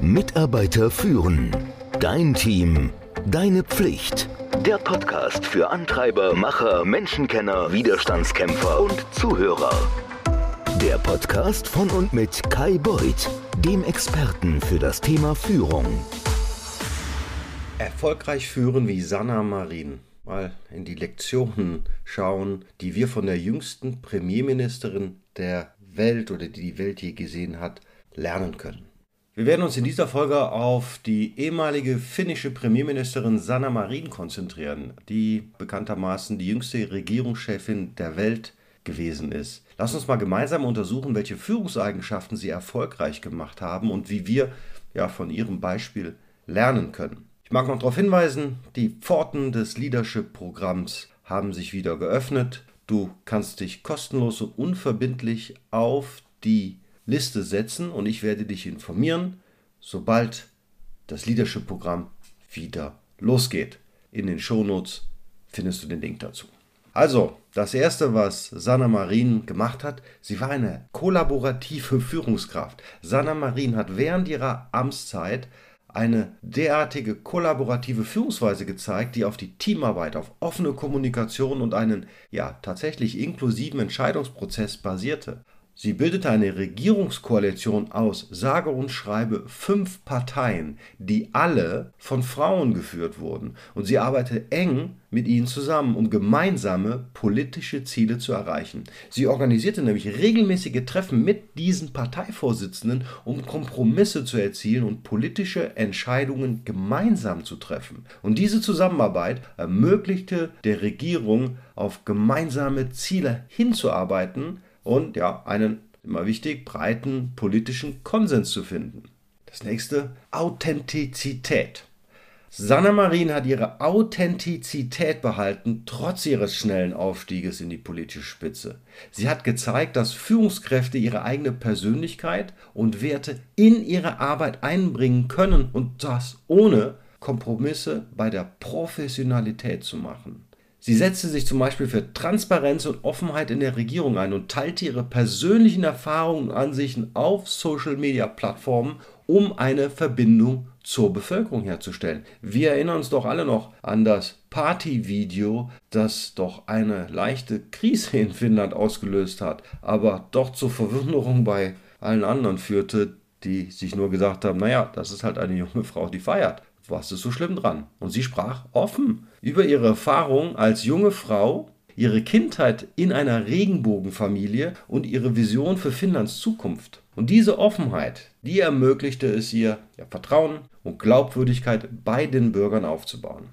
Mitarbeiter führen. Dein Team. Deine Pflicht. Der Podcast für Antreiber, Macher, Menschenkenner, Widerstandskämpfer und Zuhörer. Der Podcast von und mit Kai Beuth, dem Experten für das Thema Führung. Erfolgreich führen wie Sanna Marin. Mal in die Lektionen schauen, die wir von der jüngsten Premierministerin der Welt oder die die Welt je gesehen hat, lernen können. Wir werden uns in dieser Folge auf die ehemalige finnische Premierministerin Sanna Marin konzentrieren, die bekanntermaßen die jüngste Regierungschefin der Welt gewesen ist. Lass uns mal gemeinsam untersuchen, welche Führungseigenschaften sie erfolgreich gemacht haben und wie wir ja von ihrem Beispiel lernen können. Ich mag noch darauf hinweisen, die Pforten des Leadership-Programms haben sich wieder geöffnet. Du kannst dich kostenlos und unverbindlich auf die Liste setzen und ich werde dich informieren, sobald das Leadership-Programm wieder losgeht. In den Shownotes findest du den Link dazu. Also, das erste, was Sanna Marin gemacht hat, sie war eine kollaborative Führungskraft. Sanna Marin hat während ihrer Amtszeit eine derartige kollaborative Führungsweise gezeigt, die auf die Teamarbeit, auf offene Kommunikation und einen ja tatsächlich inklusiven Entscheidungsprozess basierte. Sie bildete eine Regierungskoalition aus sage und schreibe fünf Parteien, die alle von Frauen geführt wurden, und sie arbeitete eng mit ihnen zusammen, um gemeinsame politische Ziele zu erreichen. Sie organisierte nämlich regelmäßige Treffen mit diesen Parteivorsitzenden, um Kompromisse zu erzielen und politische Entscheidungen gemeinsam zu treffen. Und diese Zusammenarbeit ermöglichte der Regierung, auf gemeinsame Ziele hinzuarbeiten, und ja, einen, immer wichtig, breiten politischen Konsens zu finden. Das nächste, Authentizität. Sanna Marin hat ihre Authentizität behalten, trotz ihres schnellen Aufstieges in die politische Spitze. Sie hat gezeigt, dass Führungskräfte ihre eigene Persönlichkeit und Werte in ihre Arbeit einbringen können und das ohne Kompromisse bei der Professionalität zu machen. Sie setzte sich zum Beispiel für Transparenz und Offenheit in der Regierung ein und teilte ihre persönlichen Erfahrungen und Ansichten auf Social-Media-Plattformen, um eine Verbindung zur Bevölkerung herzustellen. Wir erinnern uns doch alle noch an das Party-Video, das doch eine leichte Krise in Finnland ausgelöst hat, aber doch zur Verwunderung bei allen anderen führte, die sich nur gesagt haben, naja, das ist halt eine junge Frau, die feiert was ist so schlimm dran? Und sie sprach offen über ihre Erfahrung als junge Frau, ihre Kindheit in einer Regenbogenfamilie und ihre Vision für Finnlands Zukunft. Und diese Offenheit, die ermöglichte es ihr, ja, Vertrauen und Glaubwürdigkeit bei den Bürgern aufzubauen.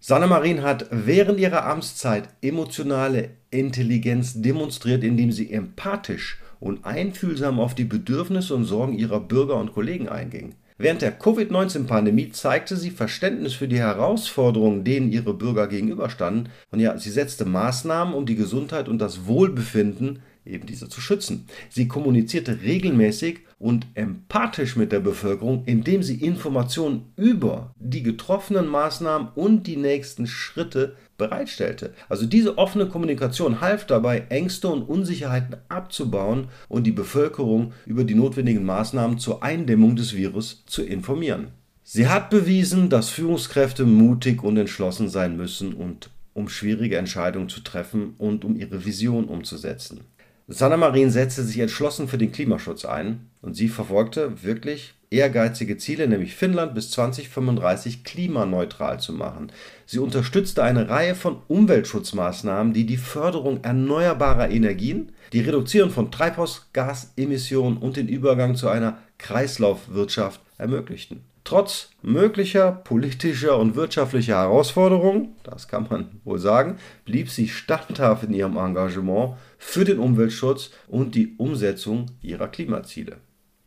Sanna Marin hat während ihrer Amtszeit emotionale Intelligenz demonstriert, indem sie empathisch und einfühlsam auf die Bedürfnisse und Sorgen ihrer Bürger und Kollegen einging. Während der Covid-19-Pandemie zeigte sie Verständnis für die Herausforderungen, denen ihre Bürger gegenüberstanden. Und ja, sie setzte Maßnahmen, um die Gesundheit und das Wohlbefinden eben diese zu schützen. Sie kommunizierte regelmäßig und empathisch mit der Bevölkerung, indem sie Informationen über die getroffenen Maßnahmen und die nächsten Schritte bereitstellte. Also diese offene Kommunikation half dabei, Ängste und Unsicherheiten abzubauen und die Bevölkerung über die notwendigen Maßnahmen zur Eindämmung des Virus zu informieren. Sie hat bewiesen, dass Führungskräfte mutig und entschlossen sein müssen und um schwierige Entscheidungen zu treffen und um ihre Vision umzusetzen. Sanna Marin setzte sich entschlossen für den Klimaschutz ein und sie verfolgte wirklich ehrgeizige Ziele, nämlich Finnland bis 2035 klimaneutral zu machen. Sie unterstützte eine Reihe von Umweltschutzmaßnahmen, die die Förderung erneuerbarer Energien, die Reduzierung von Treibhausgasemissionen und den Übergang zu einer Kreislaufwirtschaft ermöglichten. Trotz möglicher politischer und wirtschaftlicher Herausforderungen, das kann man wohl sagen, blieb sie standhaft in ihrem Engagement für den Umweltschutz und die Umsetzung ihrer Klimaziele.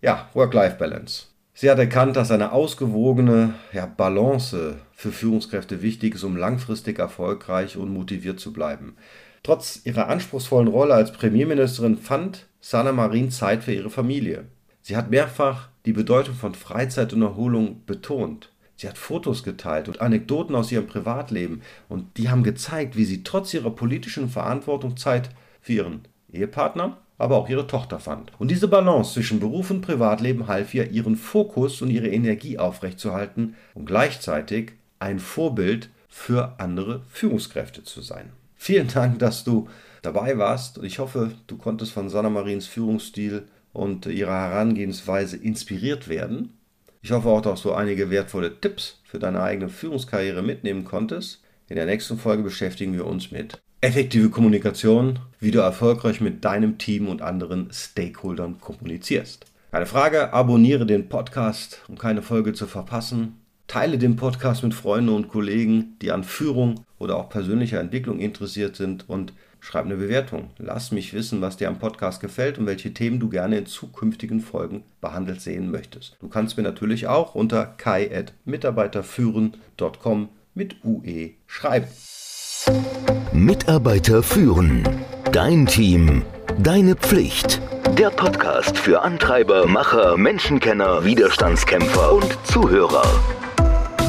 Ja, Work-Life-Balance. Sie hat erkannt, dass eine ausgewogene ja, Balance für Führungskräfte wichtig ist, um langfristig erfolgreich und motiviert zu bleiben. Trotz ihrer anspruchsvollen Rolle als Premierministerin fand Sana Marin Zeit für ihre Familie. Sie hat mehrfach die Bedeutung von Freizeit und Erholung betont. Sie hat Fotos geteilt und Anekdoten aus ihrem Privatleben und die haben gezeigt, wie sie trotz ihrer politischen Verantwortung Zeit für ihren Ehepartner aber auch ihre Tochter fand. Und diese Balance zwischen Beruf und Privatleben half ihr, ihren Fokus und ihre Energie aufrechtzuerhalten und gleichzeitig ein Vorbild für andere Führungskräfte zu sein. Vielen Dank, dass du dabei warst und ich hoffe, du konntest von Sanna Marins Führungsstil und ihrer Herangehensweise inspiriert werden. Ich hoffe auch, dass du einige wertvolle Tipps für deine eigene Führungskarriere mitnehmen konntest. In der nächsten Folge beschäftigen wir uns mit effektive Kommunikation, wie du erfolgreich mit deinem Team und anderen Stakeholdern kommunizierst. Eine Frage, abonniere den Podcast, um keine Folge zu verpassen. Teile den Podcast mit Freunden und Kollegen, die an Führung oder auch persönlicher Entwicklung interessiert sind und schreib eine Bewertung. Lass mich wissen, was dir am Podcast gefällt und welche Themen du gerne in zukünftigen Folgen behandelt sehen möchtest. Du kannst mir natürlich auch unter kai.mitarbeiterführen.com mit UE schreiben. Mitarbeiter führen. Dein Team. Deine Pflicht. Der Podcast für Antreiber, Macher, Menschenkenner, Widerstandskämpfer und Zuhörer.